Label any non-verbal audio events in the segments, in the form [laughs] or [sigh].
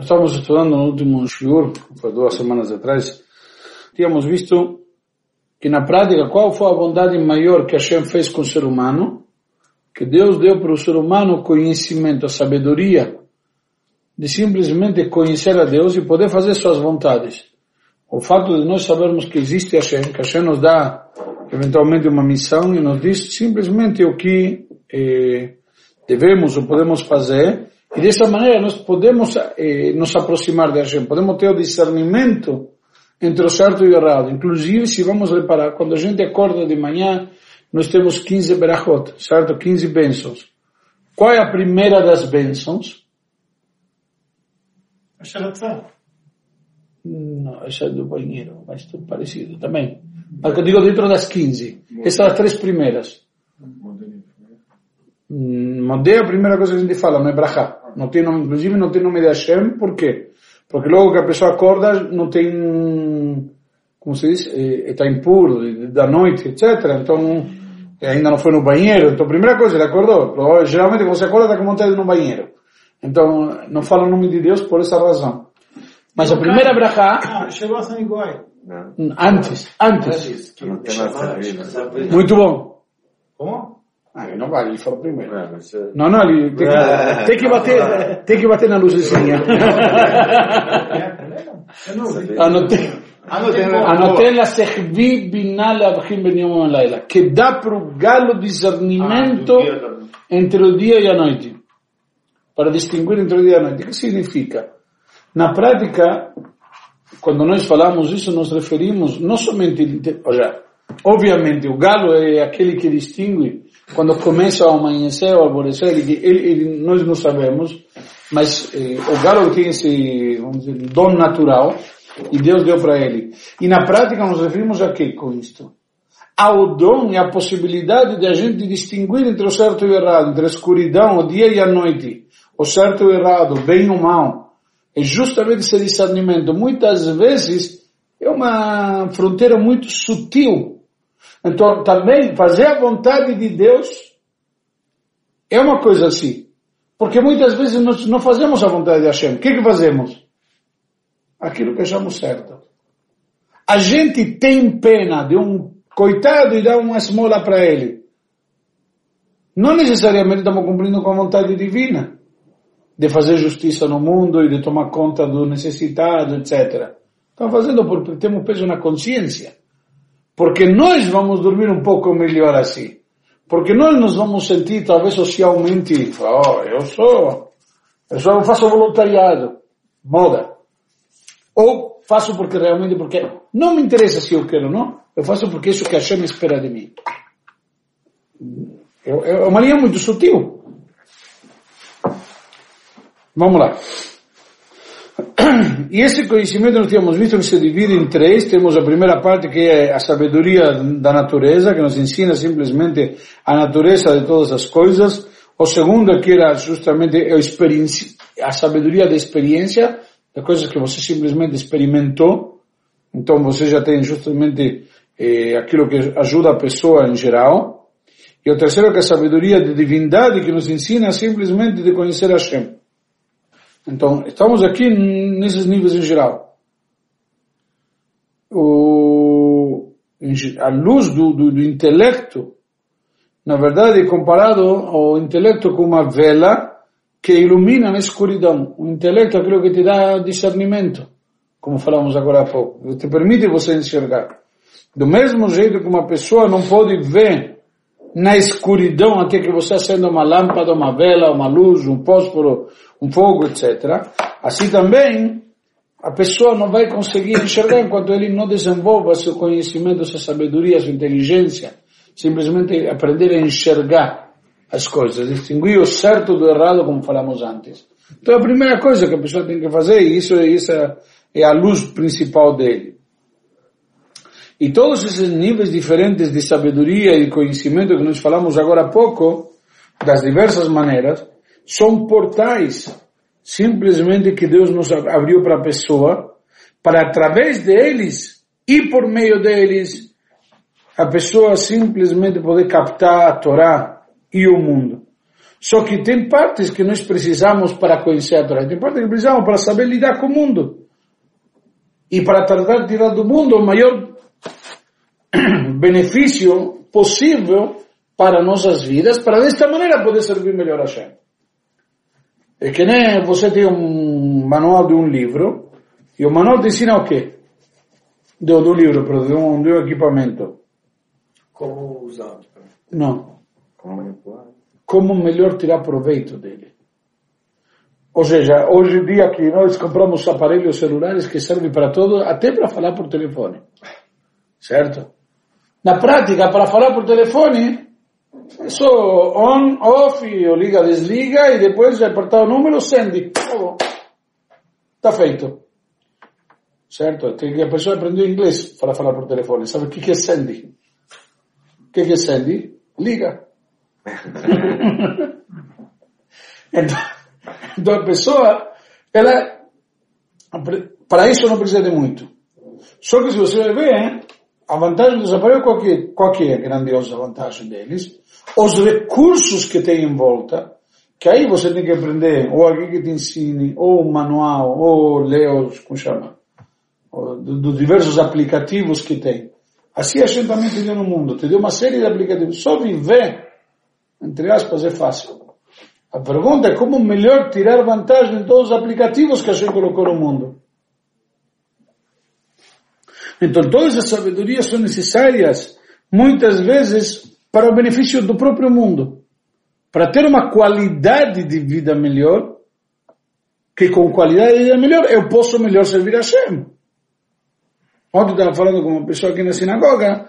Nós estávamos estudando no último shiur, foi duas semanas atrás, tínhamos visto que na prática qual foi a bondade maior que Hashem fez com o ser humano, que Deus deu para o ser humano conhecimento, sabedoria, de simplesmente conhecer a Deus e poder fazer suas vontades. O fato de nós sabermos que existe Hashem, que Hashem nos dá eventualmente uma missão e nos diz simplesmente o que eh, devemos ou podemos fazer, e dessa maneira nós podemos eh, nos aproximar de Hashem, podemos ter o discernimento entre o certo e o errado. Inclusive, se vamos reparar, quando a gente acorda de manhã, nós temos 15 berachot, certo? 15 bênçãos. Qual é a primeira das bênçãos? A Não, essa é do banheiro, mas tudo parecido também. Mas eu digo dentro das 15. Essas são as três primeiras. Modé é a primeira coisa que a gente fala, não é brachá. Não tem nome, inclusive não tem nome de Hashem, por quê? Porque logo que a pessoa acorda, não tem, como se diz, está impuro, da noite, etc. Então, ainda não foi no banheiro. Então, a primeira coisa, ele acordou. Geralmente, quando você acorda, está com vontade de ir no banheiro. Então, não fala o nome de Deus por essa razão. Mas a primeira brachá... Chegou a San Iguai. Antes, antes. Muito bom. Como? Ah, não vale, ele falou primeiro. Não, não, ele tem que, tem que bater, tem que bater na luzinha. Laila. Que dá para o galo discernimento entre o dia e a noite. Para distinguir entre o dia e a noite. O que significa? Na prática, quando nós falamos isso, nos referimos não somente, olha, obviamente o galo é aquele que distingue quando começa a amanhecer ou alvorecer, ele, ele, nós não sabemos, mas eh, o galo tem esse, vamos dizer, dom natural e Deus deu para ele. E na prática nos referimos a que com isto? Ao dom e à possibilidade de a gente distinguir entre o certo e o errado, entre a escuridão, o dia e a noite, o certo e o errado, o bem e o mal. É justamente esse discernimento. Muitas vezes é uma fronteira muito sutil. Então, também fazer a vontade de Deus é uma coisa assim. Porque muitas vezes nós não fazemos a vontade de Hashem. O que, que fazemos? Aquilo que achamos certo. A gente tem pena de um coitado e dá uma esmola para ele. Não necessariamente estamos cumprindo com a vontade divina de fazer justiça no mundo e de tomar conta do necessitado, etc. Estamos fazendo porque temos peso na consciência. Porque nós vamos dormir um pouco melhor assim. Porque nós nos vamos sentir talvez socialmente, oh, eu sou, eu só faço voluntariado, moda. Ou faço porque realmente, porque não me interessa se eu quero ou não, eu faço porque isso que a Hashem espera de mim. É uma linha muito sutil. Vamos lá. E esse conhecimento nós tínhamos visto que se divide em três. Temos a primeira parte que é a sabedoria da natureza, que nos ensina simplesmente a natureza de todas as coisas. O segundo que era justamente a, a sabedoria da experiência, de coisas que você simplesmente experimentou. Então você já tem justamente eh, aquilo que ajuda a pessoa em geral. E o terceiro que é a sabedoria de divindade, que nos ensina simplesmente de conhecer Hashem. Então, estamos aqui nesses níveis em geral. O, a luz do, do, do intelecto, na verdade, é comparado ao intelecto com uma vela que ilumina na escuridão. O intelecto é aquilo que te dá discernimento, como falamos agora há pouco. Te permite você enxergar. Do mesmo jeito que uma pessoa não pode ver na escuridão até que você acenda uma lâmpada, uma vela, uma luz, um fósforo, um fogo, etc. Assim também, a pessoa não vai conseguir enxergar enquanto ele não desenvolva seu conhecimento, sua sabedoria, sua inteligência. Simplesmente aprender a enxergar as coisas, distinguir o certo do errado, como falamos antes. Então a primeira coisa que a pessoa tem que fazer, e isso, isso é a luz principal dele. E todos esses níveis diferentes de sabedoria e conhecimento que nós falamos agora há pouco, das diversas maneiras, são portais simplesmente que Deus nos abriu para a pessoa, para através deles e por meio deles, a pessoa simplesmente poder captar a Torá e o mundo. Só que tem partes que nós precisamos para conhecer a Torá, tem partes que precisamos para saber lidar com o mundo. E para tentar tirar do mundo o maior benefício possível para nossas vidas, para desta maneira poder servir melhor a gente. É que nem você tem um manual de um livro, e o manual te ensina o quê? Do, do livro, de um, de um equipamento. Como usar? Não. Como manipular? Como melhor tirar proveito dele. Ou seja, hoje em dia que nós compramos aparelhos celulares que servem para tudo, até para falar por telefone. Certo? Na prática, para falar por telefone, é só on, off, ou liga, desliga, e depois apertar o número, send. Está feito. Certo? Tem que [laughs] a pessoa aprendeu inglês para falar por telefone. Sabe o que é send? O que é send? Liga. então, então a pessoa, ela, para isso não precisa de muito. Só que se você ver, a vantagem dos aparelhos, qual que, qual que é a grandiosa vantagem deles? Os recursos que tem em volta, que aí você tem que aprender, ou alguém que te ensine, ou um manual, ou ler como chama, dos diversos aplicativos que tem. Assim a gente também te deu no mundo, te deu uma série de aplicativos. Só viver, entre aspas, é fácil. A pergunta é como melhor tirar vantagem de todos os aplicativos que a gente colocou no mundo. Então todas as sabedorias são necessárias, muitas vezes, para o benefício do próprio mundo. Para ter uma qualidade de vida melhor, que com qualidade de vida melhor eu posso melhor servir a Hashem. Ontem estava falando com uma pessoa aqui na sinagoga,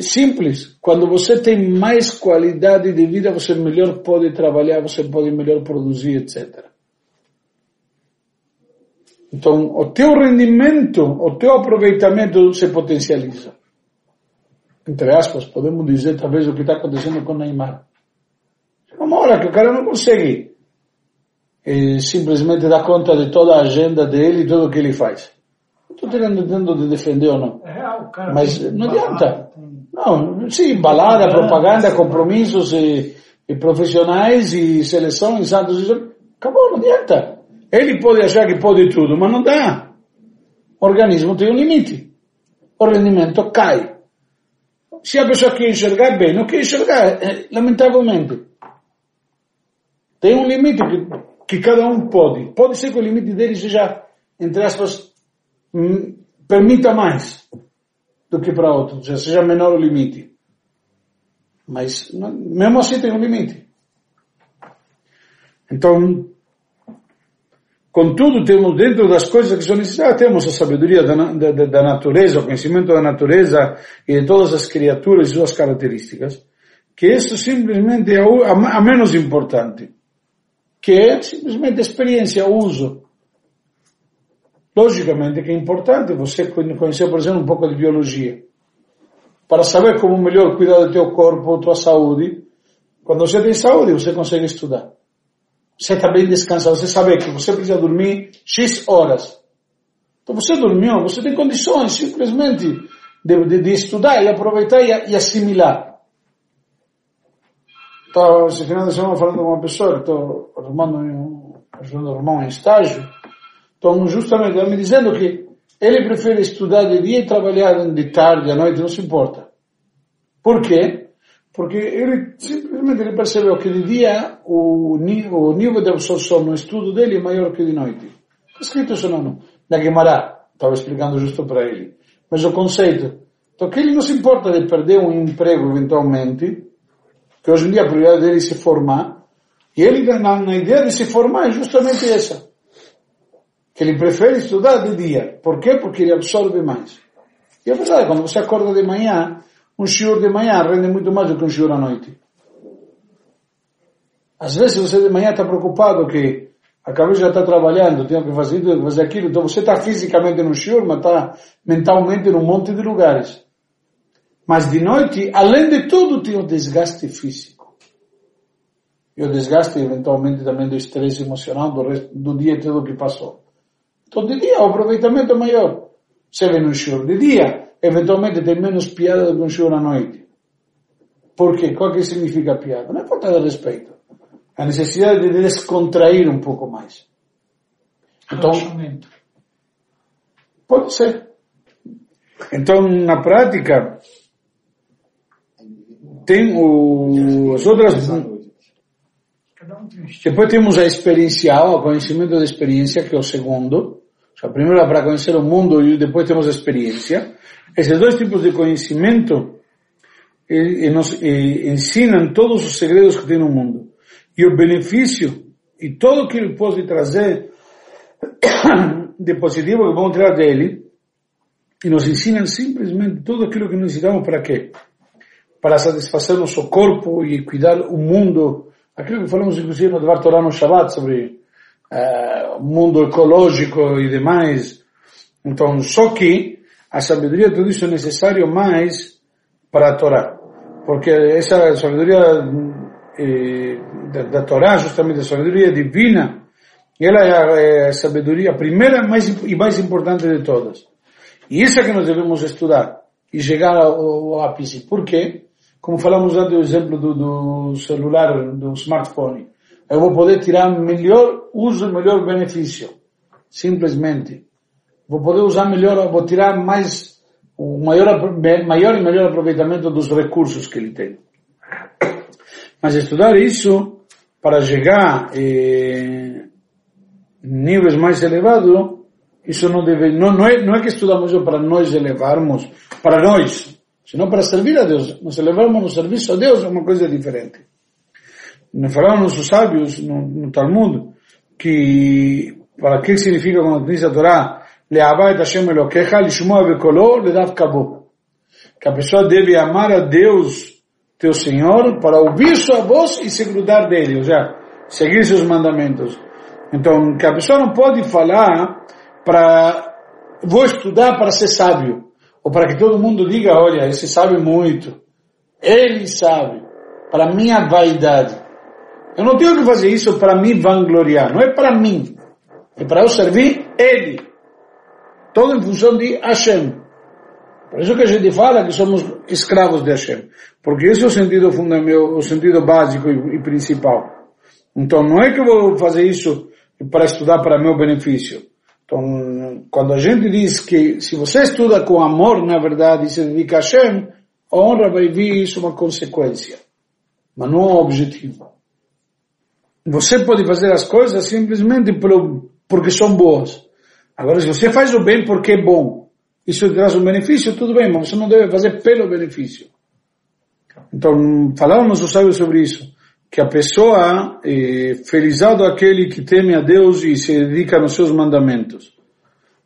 simples, quando você tem mais qualidade de vida, você melhor pode trabalhar, você pode melhor produzir, etc. Então, o teu rendimento, o teu aproveitamento se potencializa. Entre aspas, podemos dizer talvez o que está acontecendo com Neymar. Uma hora que o cara não consegue simplesmente dar conta de toda a agenda dele e tudo o que ele faz. Estou tentando de defender ou não. É real, cara. Mas não adianta. Não, sim, balada, propaganda, compromissos e, e profissionais e seleção em Santos. Acabou, não adianta. Ele pode achar que pode tudo, mas não dá. O organismo tem um limite. O rendimento cai. Se a pessoa quer enxergar bem, não quer enxergar, é, lamentavelmente. Tem um limite que, que cada um pode. Pode ser que o limite dele seja, entre aspas, Hum, permita mais do que para outro, ou seja, seja menor o limite. Mas mesmo assim tem um limite. Então, contudo, temos dentro das coisas que são necessárias, temos a sabedoria da, da, da natureza, o conhecimento da natureza e de todas as criaturas e suas características, que isso simplesmente é a, a menos importante, que é simplesmente experiência, uso. Logicamente que é importante você conhecer, por exemplo, um pouco de biologia. Para saber como melhor cuidar do teu corpo, tua saúde. Quando você tem saúde, você consegue estudar. Você está bem descansado, você sabe que você precisa dormir X horas. Então você dormiu, você tem condições simplesmente de, de, de estudar e aproveitar e, e assimilar. Estava esse final de semana falando com uma pessoa, estou arrumando, ajudando a arrumar um estágio, então, justamente, me dizendo que ele prefere estudar de dia e trabalhar de tarde, à noite, não se importa. Por quê? Porque ele simplesmente ele percebeu que de dia o, o nível de absorção no estudo dele é maior que de noite. Está escrito isso não, na Guimarães. Estava explicando justo para ele. Mas o conceito. Então, que ele não se importa de perder um emprego eventualmente, que hoje em dia a prioridade dele é se formar, e ele, na, na ideia de se formar, é justamente essa que ele prefere estudar de dia. Por quê? Porque ele absorve mais. E é verdade, quando você acorda de manhã, um shiur de manhã rende muito mais do que um shiur à noite. Às vezes você de manhã está preocupado que a cabeça já está trabalhando, tem que fazer isso, fazer aquilo, então você está fisicamente no shiur, mas está mentalmente num monte de lugares. Mas de noite, além de tudo, tem o desgaste físico. E o desgaste, eventualmente, também do estresse emocional do, resto, do dia todo que passou. Então, de dia o aproveitamento é maior. Você vê no show de dia, eventualmente tem menos piada do que um show à noite. Por quê? Qual que significa piada? Não é falta de respeito. a necessidade de descontrair um pouco mais. Então, pode ser. Então, na prática, tem o, as outras. Depois temos a experiencial, o conhecimento da experiência, que é o segundo. O primeiro é para conhecer o mundo e depois temos a experiência. Esses dois tipos de conhecimento e, e nos e ensinam todos os segredos que tem no mundo. E o benefício e tudo o que ele pode trazer de positivo que vamos tirar dele, e nos ensinam simplesmente tudo aquilo que necessitamos para quê? Para satisfazer nosso corpo e cuidar o mundo, aquilo que falamos inclusive no Devar no Shabbat sobre uh, mundo ecológico e demais. Então, só que a sabedoria tudo isso é necessário mais para a Torá. Porque essa sabedoria eh, da, Torá, justamente a sabedoria divina, ela é a, é sabedoria primeira mais, e mais importante de todas. E essa que nós devemos estudar e chegar ao, ápice. Por quê? Como falamos lá do exemplo do, do celular, do smartphone. Eu vou poder tirar melhor uso, melhor benefício. Simplesmente. Vou poder usar melhor, vou tirar mais o maior, maior e melhor aproveitamento dos recursos que ele tem. Mas estudar isso para chegar eh, níveis mais elevados, isso não deve, não, não, é, não é que estudamos isso para nós elevarmos, para nós, senão para servir a Deus. Nos elevamos no serviço a Deus é uma coisa diferente. Nos falaram nossos sábios no, no Talmud que para que significa quando diz a Torá Leavá et Hashem Elokecha, Lishmoa Bekoló, Ledav Kabo. Que a pessoa deve amar a Deus, teu Senhor, para ouvir sua voz e se grudar dele, ou seja, seguir seus mandamentos. Então, que a pessoa não pode falar para, vou estudar para ser sábio, ou para que todo mundo diga, olha, esse sabe muito, ele sabe, para minha vaidade. Eu não tenho que fazer isso para me vangloriar, não é para mim, é para eu servir ele. Todo em função de Hashem. Por isso que a gente fala que somos escravos de Hashem. Porque esse é o sentido fundamental, o sentido básico e, principal. Então não é que eu vou fazer isso para estudar para meu benefício. Então, quando a gente diz que se você estuda com amor, na verdade, e se dedica a Hashem, a honra vai vir isso uma consequência, mas não um objetivo. Você pode fazer as coisas simplesmente porque são boas. Agora, se você faz o bem porque é bom, isso traz um benefício, tudo bem, mas você não deve fazer pelo benefício. Então, falaram nossos sábios sobre isso, que a pessoa, é felizado aquele que teme a Deus e se dedica nos seus mandamentos.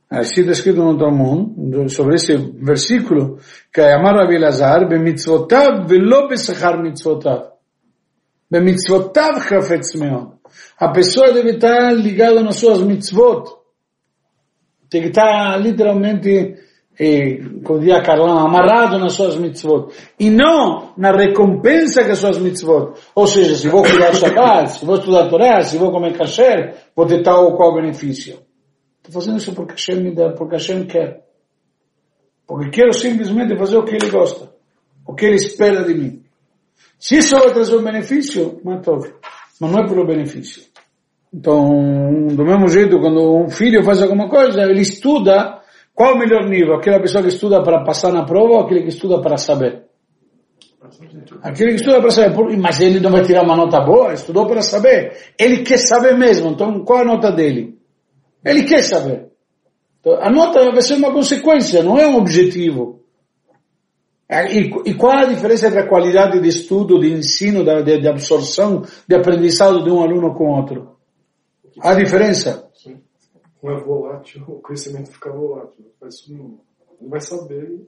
Assim está escrito no Talmud, sobre esse versículo, que é amar Rabi Lazar, bemitzvotav velo besachar mitzvotav. A pessoa deve estar ligada nas suas mitzvot, tem que estar literalmente, como dizia Carlão, amarrado nas suas mitzvot. E não na recompensa que as suas mitzvot. Ou seja, se vou cuidar Shabbat, se vou estudar Torá, se vou comer kasher, vou ter tal ou qual benefício. Estou fazendo isso porque Hashem me dá, porque Hashem quer. Porque quero simplesmente fazer o que ele gosta. O que ele espera de mim. Se isso vai trazer um benefício, matou. Mas não é pelo benefício. Então, do mesmo jeito, quando um filho faz alguma coisa, ele estuda, qual o melhor nível? Aquela pessoa que estuda para passar na prova ou aquele que estuda para saber? Aquele que estuda para saber, mas ele não vai tirar uma nota boa, estudou para saber. Ele quer saber mesmo, então qual a nota dele? Ele quer saber. Então, a nota vai ser uma consequência, não é um objetivo. E, e qual a diferença entre a qualidade de estudo, de ensino, de, de absorção, de aprendizado de um aluno com outro? A diferença? Sim. Um é volátil, o conhecimento fica volátil. Mas não, não vai saber.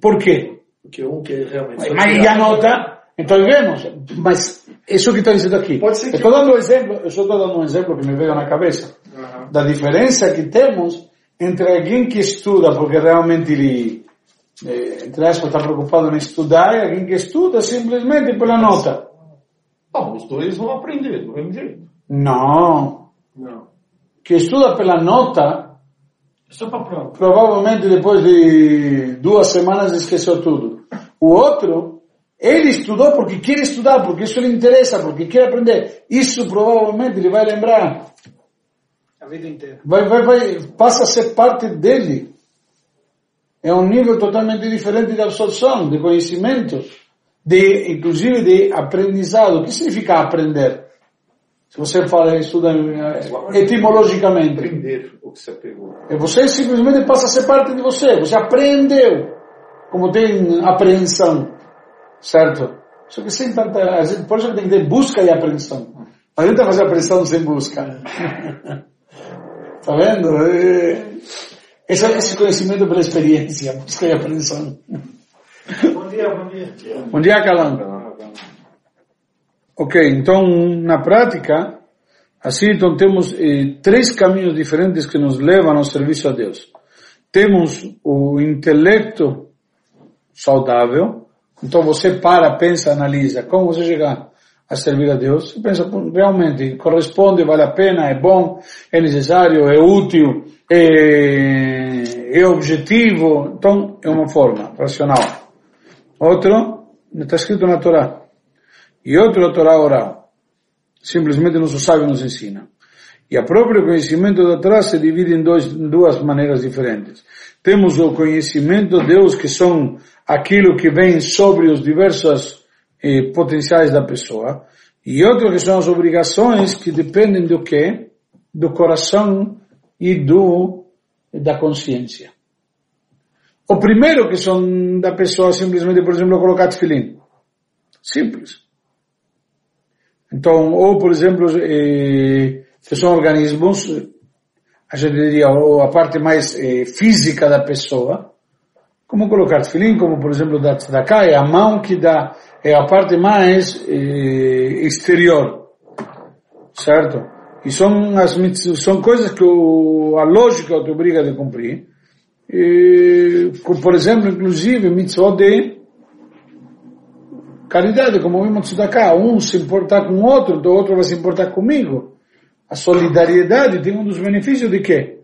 Por quê? Porque um que realmente. Mas, mas a nota. Então vemos, mas isso que está dizendo aqui. Pode ser que... Estou dando um exemplo, eu estou dando um exemplo que me veio na cabeça uhum. da diferença que temos entre alguém que estuda porque realmente ele, eh, entre aspas, está preocupado em estudar e alguém que estuda simplesmente pela nota. Bom, os dois vão aprender do mesmo jeito. Não. Não. Que estuda pela nota, só para prova. provavelmente depois de duas semanas esqueceu tudo. O outro, Ele estudou porque quer estudar, porque isso lhe interessa, porque quer aprender. Isso provavelmente ele vai lembrar. A vida inteira. Vai, vai, vai, passa a ser parte dele. É um nível totalmente diferente de absorção, de conhecimento, de, inclusive de aprendizado. O que significa aprender? Se você fala, estuda eh, etimologicamente. Aprender o que você pegou. E você simplesmente passa a ser parte de você. Você aprendeu. Como tem apreensão certo? Só que sem tanta, por isso tem que ter busca e apreensão. Não adianta fazer apreensão sem busca. [laughs] tá vendo? Esse, esse conhecimento pela experiência, busca e apreensão. Bom dia, bom dia. Bom dia, Calan. Ok, então, na prática, assim, então temos eh, três caminhos diferentes que nos levam ao serviço a Deus. Temos o intelecto saudável, então você para, pensa, analisa como você chegar a servir a Deus e pensa, realmente corresponde, vale a pena, é bom, é necessário, é útil, é, é objetivo. Então é uma forma racional. Outro, está escrito na Torá. E outro a Torá oral. Simplesmente nosso sábio nos ensina. E a próprio conhecimento da Torá se divide em, dois, em duas maneiras diferentes. Temos o conhecimento de Deus, que são aquilo que vem sobre os diversos eh, potenciais da pessoa, e outro que são as obrigações que dependem do quê? Do coração e do da consciência. O primeiro que são da pessoa simplesmente, por exemplo, colocar tefilim. Simples. Então, ou por exemplo, eh, são organismos, a gente diria, ou a parte mais eh, física da pessoa, como colocar tefilim, como por exemplo da tzedakah, é a mão que dá, é a parte mais eh, exterior, certo? E são as são coisas que o, a lógica te obriga a cumprir. E, por exemplo, inclusive, mitzvot de caridade, como vimos tzedakah, um se importar com o outro, o outro vai se importar comigo. A solidariedade tem um dos benefícios de quê?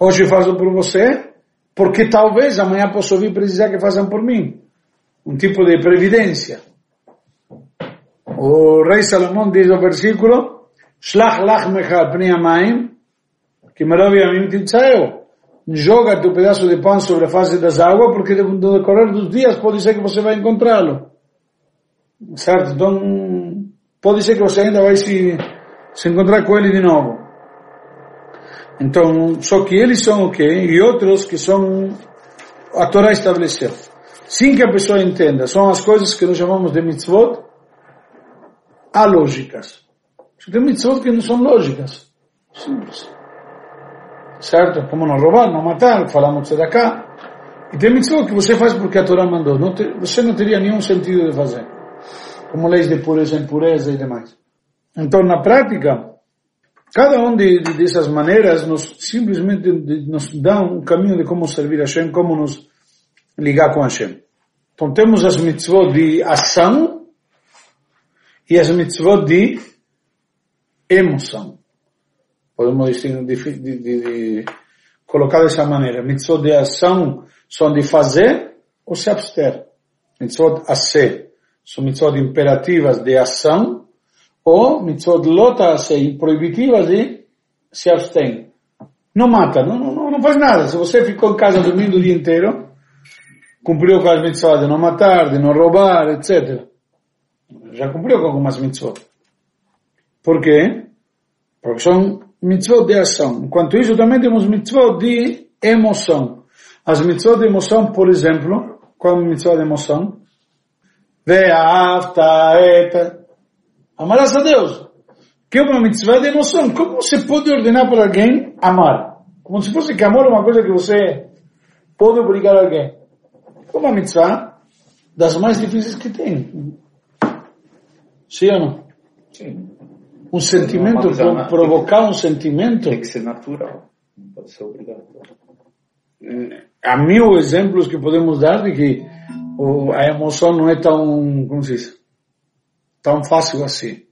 Hoje faço por você, porque talvez amanhã possa vir precisar que façam por mim. Um tipo de previdência. O rei Salomão diz no versículo, Shlach lach mecha pnei amayim, que maravi amim tiltzaeu. Joga teu pedaço de pão sobre a face das águas, porque no decorrer dos dias pode ser que você vai encontrá-lo. Certo? Então, pode ser que você ainda vai se, se encontrar com ele de novo. Então, só que eles são o quê? E outros que são a Torá estabeleceu. Sim que a pessoa entenda, são as coisas que nós chamamos de mitzvot alógicas. Tem mitzvot que não são lógicas. Simples. Certo? Como não roubar, não matar, falamos de cá. E tem mitzvot que você faz porque a Torá mandou. Não te, você não teria nenhum sentido de fazer. Como leis de pureza, impureza e demais. Então, na prática, Cada uma de, de, dessas maneiras nos simplesmente nos dá um caminho de como servir a Hashem, como nos ligar com a Hashem. Então temos as mitzvot de ação e as mitzvot de emoção. Podemos de, de, de, colocar dessa maneira. Mitzvot de ação são de fazer ou se abster. Mitzvot a ser são mitzvot imperativas de ação ou mitzvot lotas proibitivas e se abstém. Não mata, não, não, não faz nada. Se você ficou em casa dormindo o dia inteiro, cumpriu com as mitzvot de não matar, de não roubar, etc. Já cumpriu com algumas mitzvot. Por quê? Porque são mitzvot de ação. Enquanto isso, também temos mitzvot de emoção. As mitzvot de emoção, por exemplo, qual é a mitzvot de emoção? Ve'afta eta Amarás a Deus. Que é uma mitzvah de emoção. Como você pode ordenar para alguém amar? Como se fosse que amor é uma coisa que você pode obrigar alguém. Uma mitzvah das mais difíceis que tem. Sim ou não? Sim. Um sentimento, pro, provocar um sentimento. Tem que ser natural. Não pode ser obrigatório. Há mil exemplos que podemos dar de que a emoção não é tão, como se diz, tão fácil assim.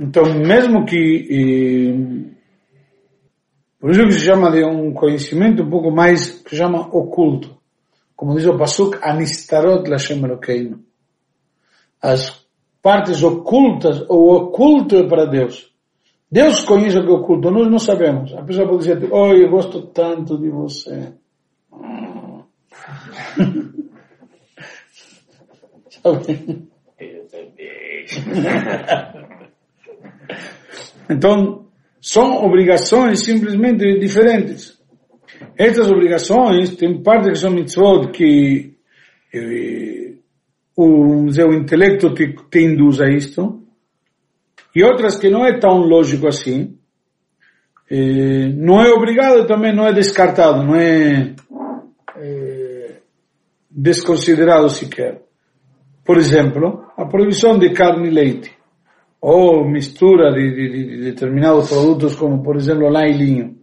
Então, mesmo que por isso que se chama de um conhecimento um pouco mais que se chama oculto. como diz o Pasuk, Anistarot Lashem Elokeinu. As partes ocultas, o oculto é para Deus. Deus conhece o que é oculto, nós não sabemos. A pessoa pode dizer, oh, eu gosto tanto de você. [laughs] Sabe? então, são obrigações simplesmente diferentes. Estas obrigações, tem parte que são mitzvot que eh, o, o intelecto te, te induz a isto, e outras que não é tão lógico assim. Eh, não é obrigado também não é descartado, não é eh, desconsiderado sequer. Por exemplo, a proibição de carne e leite, ou mistura de, de, de determinados produtos como, por exemplo, lã e linho.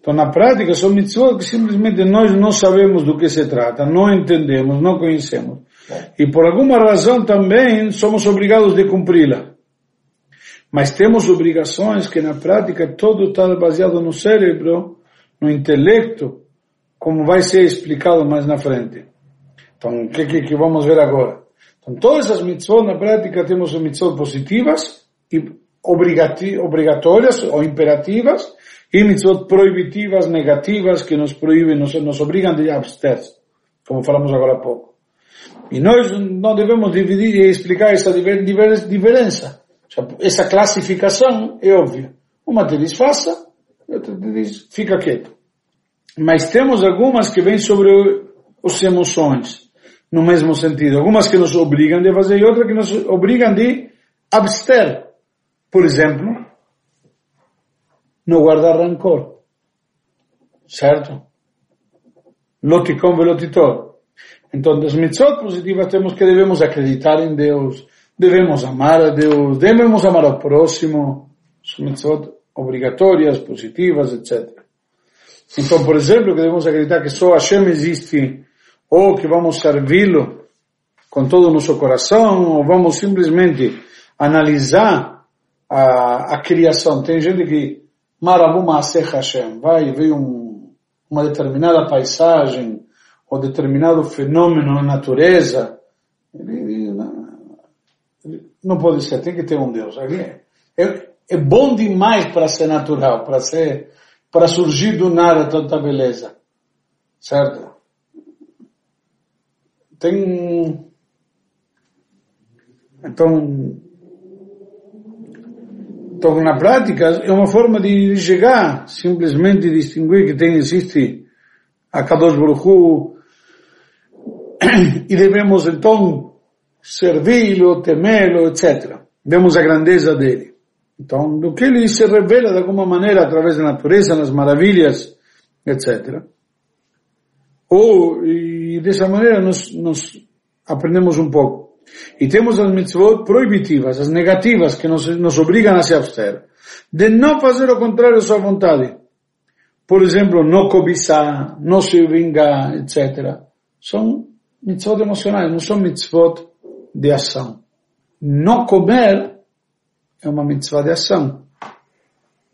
Então, na prática, são mitzvot que simplesmente nós não sabemos do que se trata, não entendemos, não conhecemos. E por alguma razão também somos obrigados de cumpri-la. Mas temos obrigações que na prática todo está baseado no cérebro, no intelecto, como vai ser explicado mais na frente. Então, o que, que, que vamos ver agora? Então, todas as mitzvot, na prática, temos mitzvot positivas e obrigatórias ou imperativas, e mitzvot proibitivas, negativas, que nos proíbem, nos, nos obrigam a abster, como falamos agora há pouco. E nós não devemos dividir e explicar essa diferença. Essa classificação é óbvia. Uma te diz faça, outra te diz fica quieto. Mas temos algumas que vêm sobre as emoções no mesmo sentido. Algumas que nos obrigam a fazer e outras que nos obrigam a abster. Por exemplo, não guardar rancor. Certo? Loticom velotitor. Então, das mitzvot positivas temos que devemos acreditar em Deus, devemos amar a Deus, devemos amar ao próximo, são mitzvot obrigatórias, positivas, etc. Então, por exemplo, que devemos acreditar que só Hashem existe ou que vamos servi-lo com todo o nosso coração, ou vamos simplesmente analisar a, a criação. Tem gente que Marabu Maaseh Hashem, vai ver um, uma determinada paisagem, ou determinado fenômeno na natureza, ele, ele, ele, não pode ser, tem que ter um Deus. É, é, é bom demais para ser natural, para ser, para surgir do nada tanta beleza. Certo? Tem então então na prática é uma forma de chegar simplesmente distinguir que tem existe a Kadosh Baruch Hu, e devemos então servi-lo, temê-lo, etc. Vemos a grandeza dele. Então, do que ele se revela de alguma maneira através da natureza, nas maravilhas, etc. Ou, e dessa maneira nós, nós aprendemos um pouco. E temos as mitzvot proibitivas, as negativas, que nos, nos obrigam a se abster, de não fazer o contrário da sua vontade. Por exemplo, não cobiçar, não se vingar, etc. São mitzvot emocionais, não são mitzvot de ação. Não comer é uma mitzvah de ação.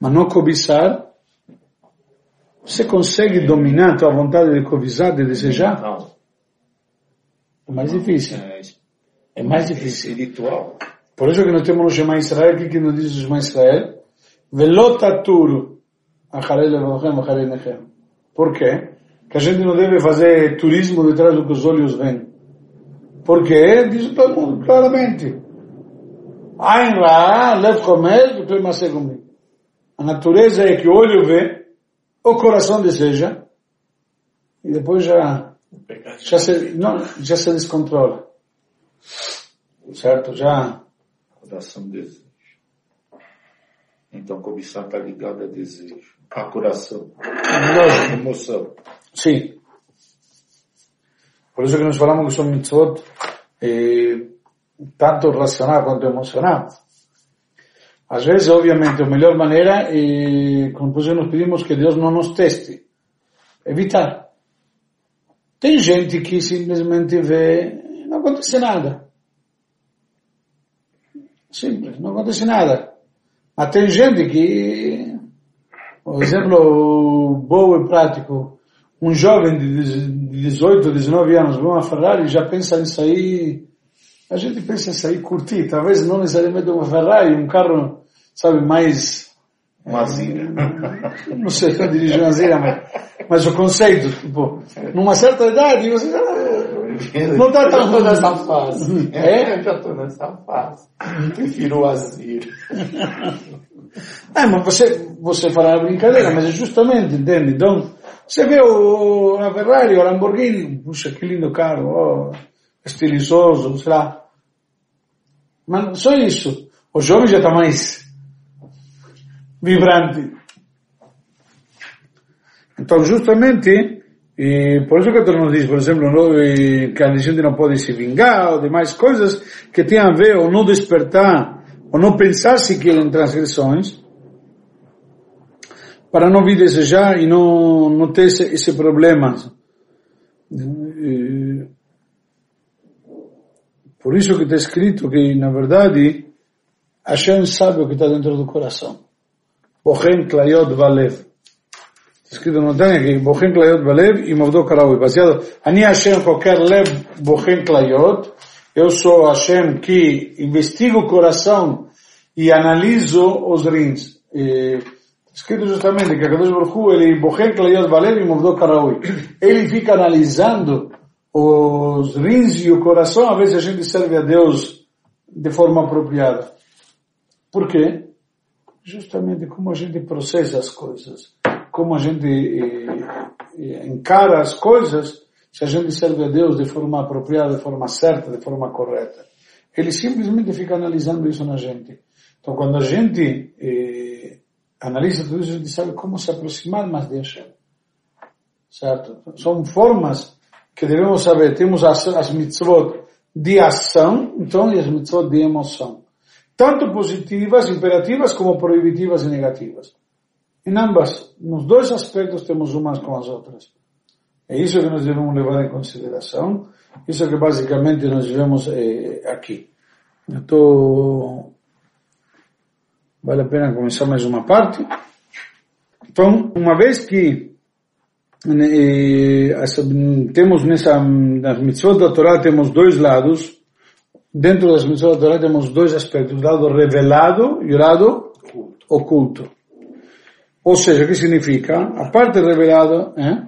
Mas não cobiçar você consegue dominar a tua vontade de cobiçar, de desejar? Não. É mais difícil. É, é mais difícil. Espiritual. Por isso que nós temos no Shema Israel, o que nos diz o Shema Israel? Velotaturu. Por quê? Que a gente não deve fazer turismo detrás do que os olhos veem. Porque diz todo mundo claramente. Ain ra, lev comer, tu mas comigo. A natureza é que o olho vê, o coração deseja e depois já já se, não, já se descontrola. Certo? Já. Coração deseja. Então cobiçar está ligado a desejo. A coração. A emoção. Sim. Por isso que nós falamos que são mitzvot eh, tanto racional quanto emocional. Às vezes, obviamente, a melhor maneira, e como por nos pedimos que Deus não nos teste, evitar. Tem gente que simplesmente vê, não acontece nada. Simples, não acontece nada. Mas tem gente que, por exemplo, bom e prático, um jovem de 18, 19 anos vê uma Ferrari e já pensa em sair, a gente pensa em sair curtir, talvez não necessariamente uma Ferrari, um carro, sabe, mais... Uma Zira. [laughs] Não sei se eu dirijo uma Zira, mas, mas o conceito, tipo, numa certa idade você já [laughs] não está tão... Eu nessa [laughs] fase. É? Eu já estou nessa fase. Prefiro o Azir. É, mas você, você fará a brincadeira, mas é justamente, entende? Então, você vê o, a Ferrari, o Lamborghini, puxa, que lindo carro, oh, estilizoso, sei lá. Mas só isso. O jovem já está mais vibrante. Então, justamente, e por isso que tu nos diz, por exemplo, que a gente não pode se vingar, ou demais coisas que tem a ver ou não despertar, ou não pensar sequer em transgressões, para não vir desejar e não, não ter esse, esse problema. Por isso que está escrito que, na verdade, Hashem sabe o que está dentro do coração. Bohem Klayot Valev. Escrito no Tânia que Bohem Klayot Valev e Mavdo Karaui. Baseado, Ani Hashem qualquer lev Bohem Klayot. Eu sou Hashem que investigo o coração e analiso os rins. E, escrito justamente que a Kadosh Baruch ele bocher klayot valev e mudou karaui. Ele fica analisando os rins e o coração, a vezes a gente serve a Deus de forma apropriada. Por quê? Justamente como a gente processa as coisas, como a gente eh, eh, encara as coisas, se a gente serve a Deus de forma apropriada, de forma certa, de forma correta. Ele simplesmente fica analisando isso na gente. Então, quando a gente eh, analisa tudo isso, a gente sabe como se aproximar mais de Hashem. Certo? São formas que devemos saber. Temos as, as mitzvot de ação, então, e as mitzvot de emoção. Tanto positivas, imperativas, como proibitivas e negativas. Em ambas, nos dois aspectos, temos umas com as outras. É isso que nós devemos levar em consideração. Isso que basicamente nós vemos eh, aqui. Estou vale a pena começar mais uma parte. Então, uma vez que eh, temos nessa, nas mitzvot da Torá temos dois lados, dentro das mitzvot da Torá temos dois aspectos, o lado revelado e o lado oculto. Ou seja, o que significa? A parte revelada, eh?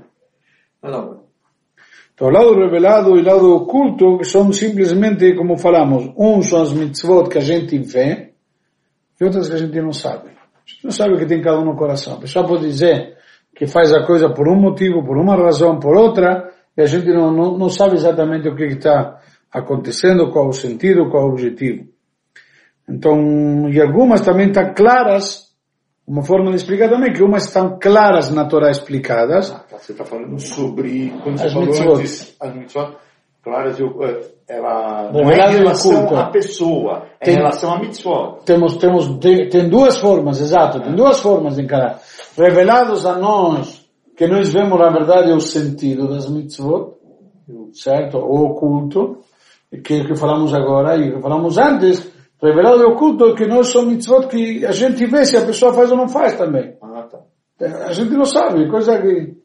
Então, o lado revelado e o lado oculto são simplesmente, como falamos, um são as mitzvot que a gente vê, e outras que a gente não sabe. A gente não sabe o que tem cada um no coração. A pessoa pode dizer que faz a coisa por um motivo, por uma razão, por outra, e a gente não, não, não sabe exatamente o que está acontecendo, qual o sentido, qual o objetivo. Então, e algumas também estão claras, uma forma de explicar também, que umas estão claras na Torá explicadas. Ah, você está falando sobre, quando você as falou mitzvot. antes, as mitzvot, claras, eu, ela não é em relação à pessoa, é tem, em relação à mitzvot. Temos, temos, tem, tem duas formas, exato, tem duas formas de encarar. Revelados a nós, que nós vemos na verdade o sentido das mitzvot, certo? O oculto, que é o que falamos agora e o que falamos antes, revelado e oculto que nós somos mitzvot que a gente vê se a pessoa faz ou não faz também. Ah, tá. A gente não sabe, coisa que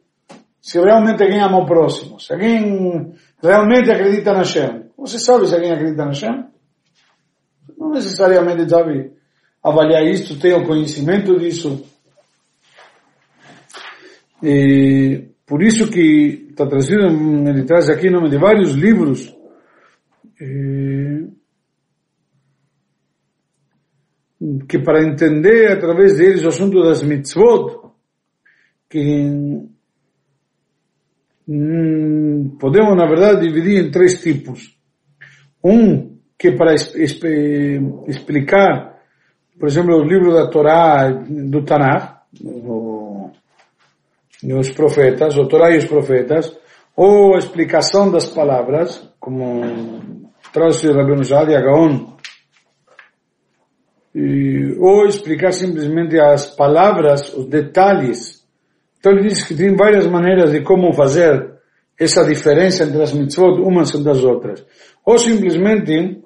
se realmente alguém ama o próximo, se alguém realmente acredita na Shem, você sabe se alguém acredita na Hashem? Não necessariamente sabe avaliar isso, tem o conhecimento disso. E por isso que está trazido, ele traz aqui em nome de vários livros, que para entender através deles o assunto das mitzvot, que hum, podemos na verdade dividir em três tipos. Um que para explicar, por exemplo, o livro da Torá, do Tanakh, os profetas, o Torá e os profetas, ou a explicação das palavras, como traz o Rabino Jadi Agaon, ou explicar simplesmente as palavras, os detalhes. Então ele diz que tem várias maneiras de como fazer essa diferença entre as mitzvot umas das outras ou simplesmente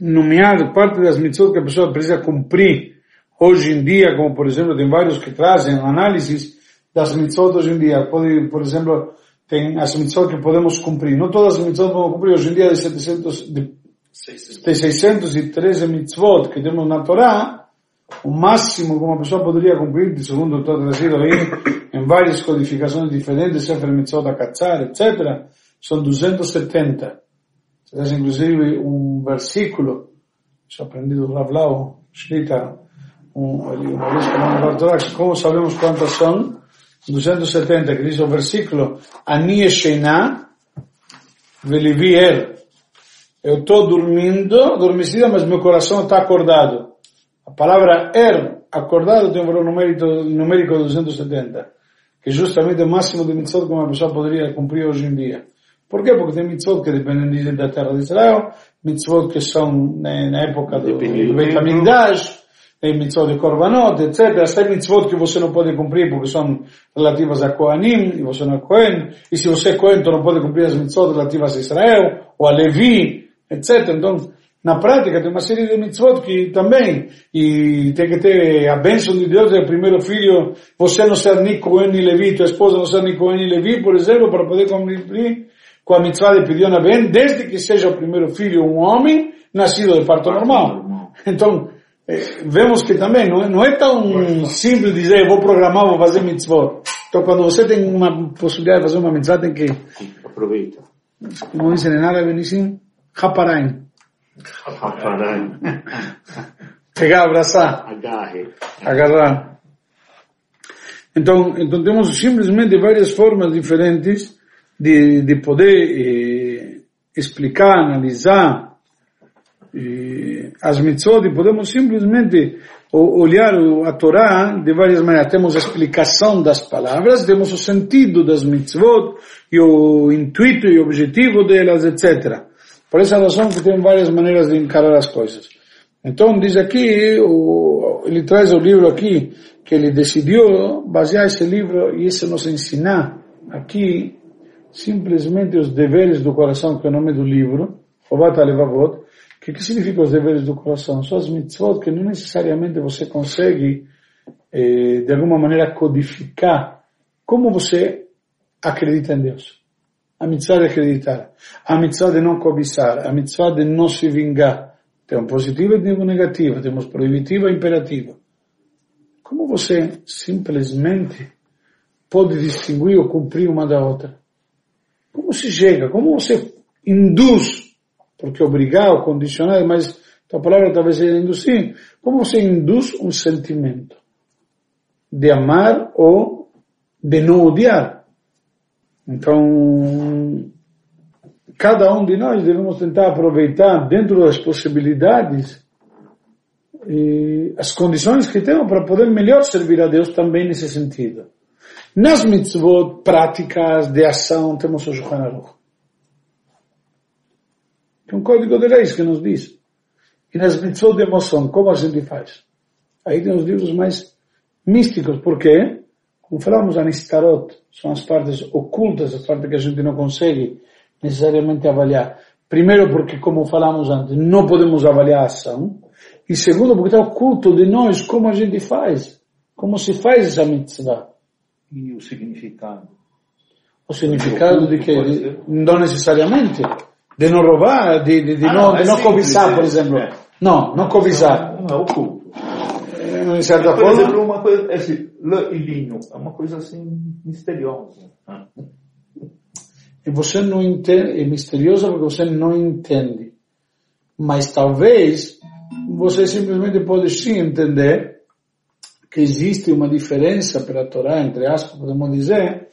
nomear parte das mitzvot que a pessoa precisa cumprir hoje em dia, como por exemplo tem vários que trazem análises das mitzvot hoje em dia. Pode, por exemplo, tem as mitzvot que podemos cumprir. Não todas as mitzvot podemos cumprir. Hoje em dia, de, 700, de, de 613 mitzvot que temos na Torá, o máximo que uma pessoa poderia cumprir, segundo está trazido aí, em várias codificações diferentes, Sefer Mitzvot Akatzar, etc., são 270. Traz inclusive um versículo, isso aprendi do Ravlau, escrita um, uma vez Torá, como sabemos quantas são? 270, que diz o versículo, Ani Eshená, Velivi Er. Eu estou dormindo, adormecida, mas meu coração está acordado. A palavra er, acordado, tem um valor numérico, numérico de 270, que é justamente o máximo de mitzvot que uma pessoa poderia cumprir hoje em dia. Por quê? Porque tem mitzvot que dependem da terra de Israel, mitzvot que são na época do, do Beit HaMikdash, tem mitzvot de Korbanot, etc. Tem mitzvot que você não pode cumprir porque são relativas a Kohanim, e você não é Kohen, e se você é Kohen, então não pode cumprir as mitzvot relativas a Israel, ou a Levi, etc. Então, na prática tem uma série de mitzvot que também, e tem que ter a bênção de Deus do primeiro filho, você não ser nem Cohen nem Levi, tua esposa não ser nem Cohen nem Levi, por exemplo, para poder cumprir com a mitzvah de pedir na bem, desde que seja o primeiro filho um homem, nascido de parto normal. Então, vemos que também não é, não é tão simples dizer, vou programar, vou fazer mitzvot. Então, quando você tem uma possibilidade de fazer uma mitzvah, tem que... Aproveita. Como dizem em árabe, dizem, Haparain. Pegar, abraçar. Agarre. Agarrar. Então, então temos simplesmente várias formas diferentes de, de poder eh, explicar, analisar eh, as mitzvot e podemos simplesmente olhar a Torá de várias maneiras. Temos a explicação das palavras, temos o sentido das mitzvot e o intuito e objetivo delas, etc. Por essa razão que tem várias maneiras de encarar as coisas. Então diz aqui, o, ele traz o livro aqui, que ele decidiu basear esse livro e isso nos ensinar aqui simplesmente os deveres do coração, que é o nome do livro, Obat Alevavot, que que significa os deveres do coração? São as mitzvot que não necessariamente você consegue eh, de alguma maneira codificar como você acredita em Deus a mitzvah de acreditar, a mitzvah de não cobiçar, a mitzvah de não se vingar. Temos positivo e temos negativo, temos proibitivo e imperativo. Como você simplesmente pode distinguir ou cumprir uma da outra? Como se chega? Como você induz? Porque obrigar ou condicionar, mas a palavra talvez seja induzir. Como você induz um sentimento de amar ou de não odiar? Então, cada um de nós devemos tentar aproveitar dentro das possibilidades as condições que temos para poder melhor servir a Deus também nesse sentido. Nas mitzvot práticas de ação temos o Shulchan Aruch. É um código de leis que nos diz. E nas mitzvot de emoção, como a gente faz? Aí tem os livros mais místicos. Por quê? Como falamos, Anistarot são as partes ocultas, as partes que a gente não consegue necessariamente avaliar. Primeiro porque, como falamos antes, não podemos avaliar a ação. E segundo porque está oculto de nós como a gente faz. Como se faz essa mitzvah. E o significado? O significado de que, não necessariamente, de não roubar, de, de, de ah, não, de não cobiçar, por exemplo. É. Não, não cobiçar. Não é oculto de certa por forma. Por exemplo, uma coisa, esse lã e linho, é uma coisa assim misteriosa. E você não entende, é misteriosa porque você não entende. Mas talvez você simplesmente pode sim entender que existe uma diferença para a Torá, entre aspas, podemos dizer,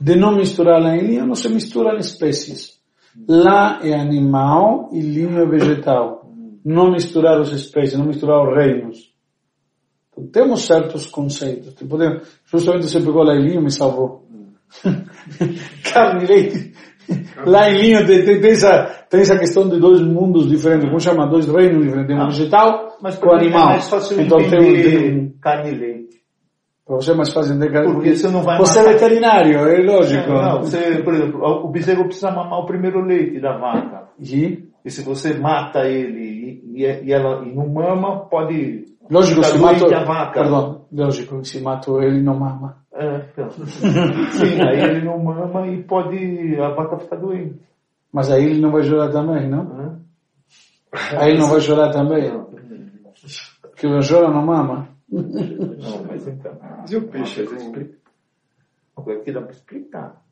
de não misturar lã e linho, não se mistura espécies. Lã é animal e linho é vegetal. Não misturar as espécies, não misturar os reinos. Então, temos certos conceitos. Tipo, justamente você pegou lá em linha me salvou. [laughs] Carne e leite. Lá em linha tem, tem, tem, essa, tem essa questão de dois mundos diferentes, como chama? Dois reinos diferentes. Tem um ah, vegetal mas com animal. É mais fácil então tem um, tem um... carne e leite. Você é mais fácil carne Porque você não vai Você matar... é veterinário, é lógico. Não, não, você, por exemplo, o bezerro precisa mamar o primeiro leite da vaca. E? E se você mata ele e, e, e ela e não mama, pode Lógico, se mato, perdão, lógico, se mato ele não mama. É, então. [laughs] Sim, aí ele não mama e pode a vaca ficar doente. Mas aí ele não vai chorar também, não? Aí ele não vai chorar também? Que o chora não mama? Não, mas então. E o peixe? Agora que dá para explicar.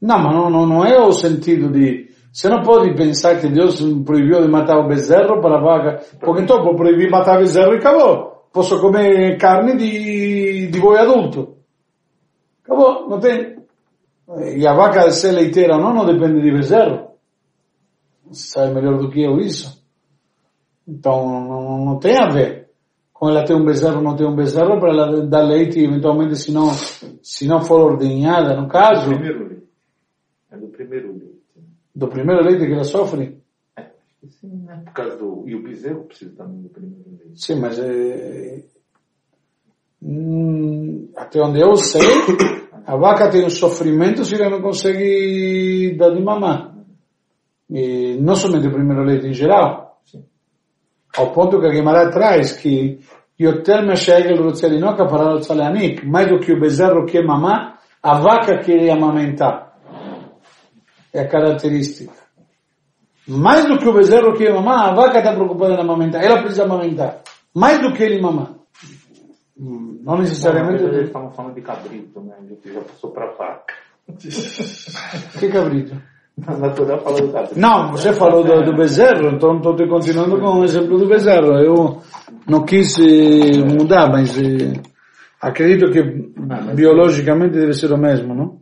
Não, mas não, não, não é o sentido de... Você não pode pensar que Deus proibiu de matar o bezerro para a vaca, porque então vou proibir matar o bezerro e acabou. Posso comer carne de, de boi adulto. Acabou, não tem. E a vaca ser leiteira ou não, não depende de bezerro. Você sabe melhor do que eu isso. Então, não, não tem a ver com ela ter um bezerro ou não ter um bezerro para ela dar leite eventualmente se não, se não for ordenhada, no caso. Do primeiro leite. É do primeiro leite. Do primeiro leite que ela sofre? É, sim, né? Por causa do... E o bezerro precisa também do primeiro leite. Sim, mas é... Hum, até onde eu sei, a vaca tem um sofrimento se ela não consegue dar de mamar. E não somente o primeiro leite em geral ao ponto que a Guimarães traz que Yoter Meshegel Rutzelinoka para Rutzelanic, mais do que o bezerro que mamar, a vaca que ele amamentar. É a característica. Mais do que o bezerro que mamar, a vaca está preocupada em amamentar. Ela precisa amamentar. Mais do que ele mamar. Não necessariamente. Eles estavam falando de cabrito, né? Ele já passou para vaca. que cabrito? Na do. Não, você falou do, do bezerro, então estou te continuando com o exemplo do bezerro. Eu não quis eh, mudar, mas eh, acredito que ah, biologicamente deve ser o mesmo, não?